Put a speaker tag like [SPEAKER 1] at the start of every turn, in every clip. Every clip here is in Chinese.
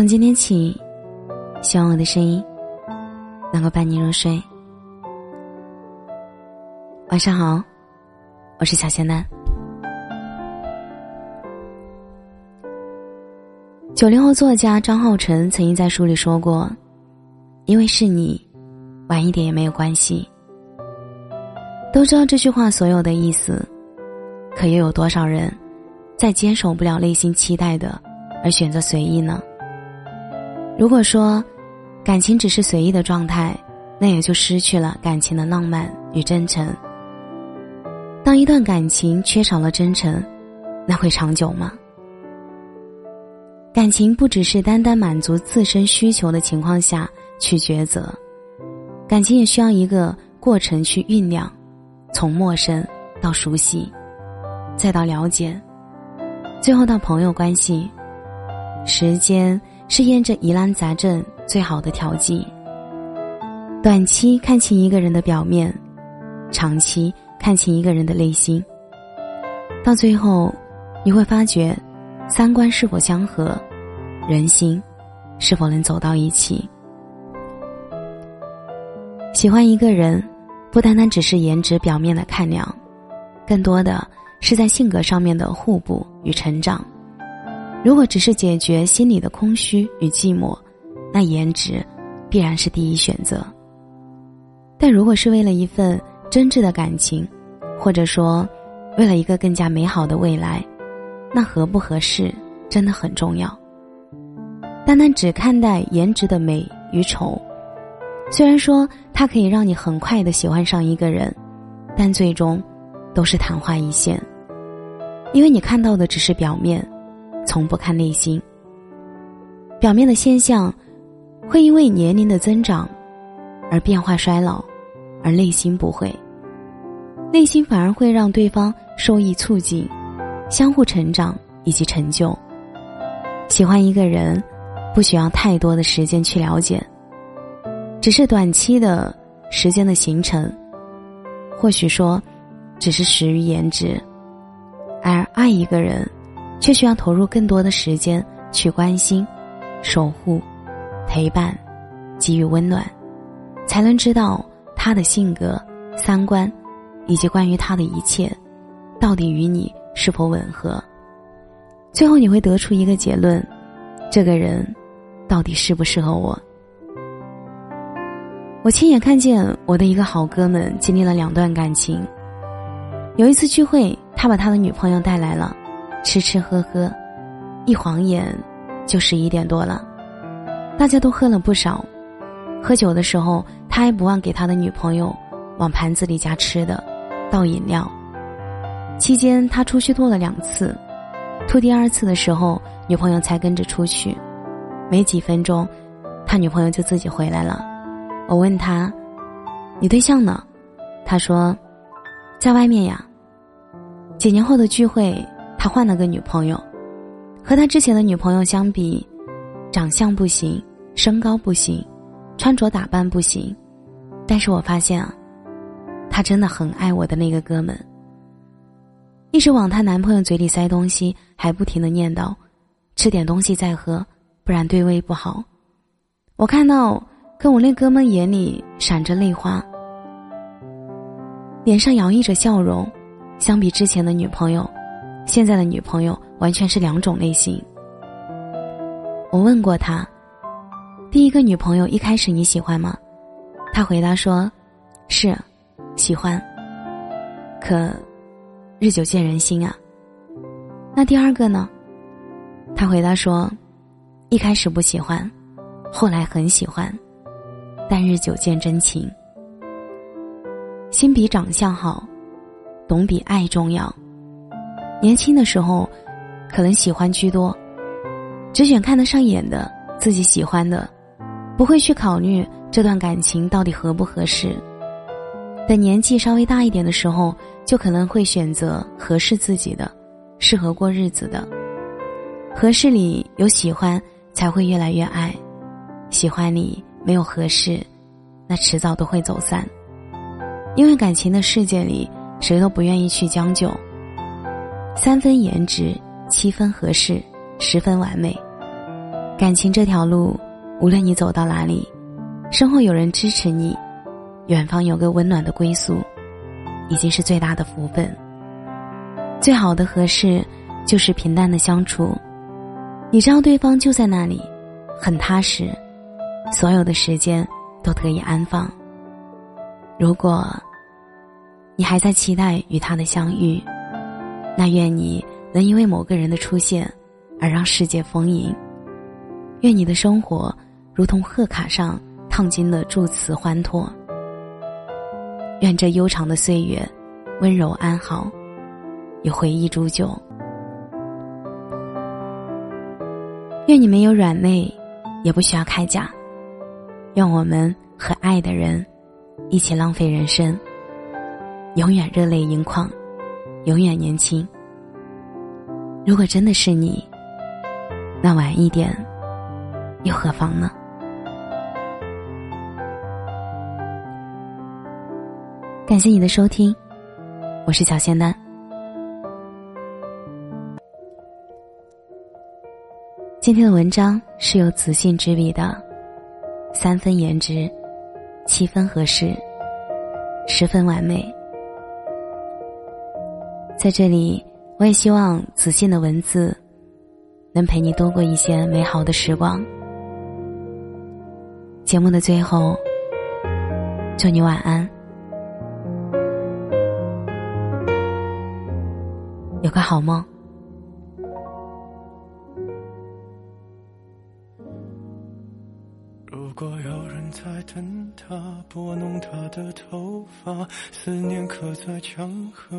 [SPEAKER 1] 从今天起，希望我的声音能够伴你入睡。晚上好，我是小仙丹。九零后作家张浩晨曾经在书里说过：“因为是你，晚一点也没有关系。”都知道这句话所有的意思，可又有多少人在坚守不了内心期待的，而选择随意呢？如果说感情只是随意的状态，那也就失去了感情的浪漫与真诚。当一段感情缺少了真诚，那会长久吗？感情不只是单单满足自身需求的情况下去抉择，感情也需要一个过程去酝酿，从陌生到熟悉，再到了解，最后到朋友关系。时间是验证疑难杂症最好的调剂。短期看清一个人的表面，长期看清一个人的内心。到最后，你会发觉。三观是否相合，人心是否能走到一起？喜欢一个人，不单单只是颜值表面的看量，更多的是在性格上面的互补与成长。如果只是解决心里的空虚与寂寞，那颜值必然是第一选择。但如果是为了一份真挚的感情，或者说为了一个更加美好的未来。那合不合适真的很重要。单单只看待颜值的美与丑，虽然说它可以让你很快的喜欢上一个人，但最终都是昙花一现。因为你看到的只是表面，从不看内心。表面的现象会因为年龄的增长而变化衰老，而内心不会。内心反而会让对方受益促进。相互成长以及成就。喜欢一个人，不需要太多的时间去了解，只是短期的时间的形成，或许说，只是始于颜值，而爱一个人，却需要投入更多的时间去关心、守护、陪伴、给予温暖，才能知道他的性格、三观，以及关于他的一切，到底与你。是否吻合？最后你会得出一个结论：这个人到底适不适合我？我亲眼看见我的一个好哥们经历了两段感情。有一次聚会，他把他的女朋友带来了，吃吃喝喝，一晃眼就十一点多了。大家都喝了不少，喝酒的时候他还不忘给他的女朋友往盘子里加吃的，倒饮料。期间，他出去吐了两次，吐第二次的时候，女朋友才跟着出去。没几分钟，他女朋友就自己回来了。我问他：“你对象呢？”他说：“在外面呀。”几年后的聚会，他换了个女朋友，和他之前的女朋友相比，长相不行，身高不行，穿着打扮不行，但是我发现啊，他真的很爱我的那个哥们。一直往她男朋友嘴里塞东西，还不停的念叨：“吃点东西再喝，不然对胃不好。”我看到，跟我那哥们眼里闪着泪花，脸上洋溢着笑容。相比之前的女朋友，现在的女朋友完全是两种类型。我问过他：“第一个女朋友一开始你喜欢吗？”他回答说：“是，喜欢。”可。日久见人心啊。那第二个呢？他回答说：“一开始不喜欢，后来很喜欢，但日久见真情。心比长相好，懂比爱重要。年轻的时候，可能喜欢居多，只选看得上眼的，自己喜欢的，不会去考虑这段感情到底合不合适。等年纪稍微大一点的时候。”就可能会选择合适自己的、适合过日子的。合适里有喜欢，才会越来越爱；喜欢里没有合适，那迟早都会走散。因为感情的世界里，谁都不愿意去将就。三分颜值，七分合适，十分完美。感情这条路，无论你走到哪里，身后有人支持你，远方有个温暖的归宿，已经是最大的福分。最好的合适，就是平淡的相处。你知道对方就在那里，很踏实，所有的时间都得以安放。如果，你还在期待与他的相遇，那愿你能因为某个人的出现，而让世界丰盈。愿你的生活如同贺卡上烫金的祝词欢脱。愿这悠长的岁月温柔安好，有回忆煮酒。愿你没有软肋，也不需要铠甲。愿我们和爱的人一起浪费人生，永远热泪盈眶，永远年轻。如果真的是你，那晚一点。又何妨呢？感谢你的收听，我是小仙丹。今天的文章是由子信执笔的，三分颜值，七分合适，十分完美。在这里，我也希望子信的文字能陪你度过一些美好的时光。节目的最后，祝你晚安，有个好梦。
[SPEAKER 2] 如果有人在等他，拨弄他的头发，思念刻在墙和。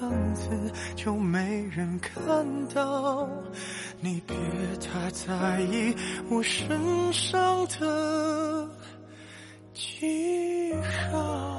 [SPEAKER 2] 样子就没人看到，你别太。在意我身上的记号。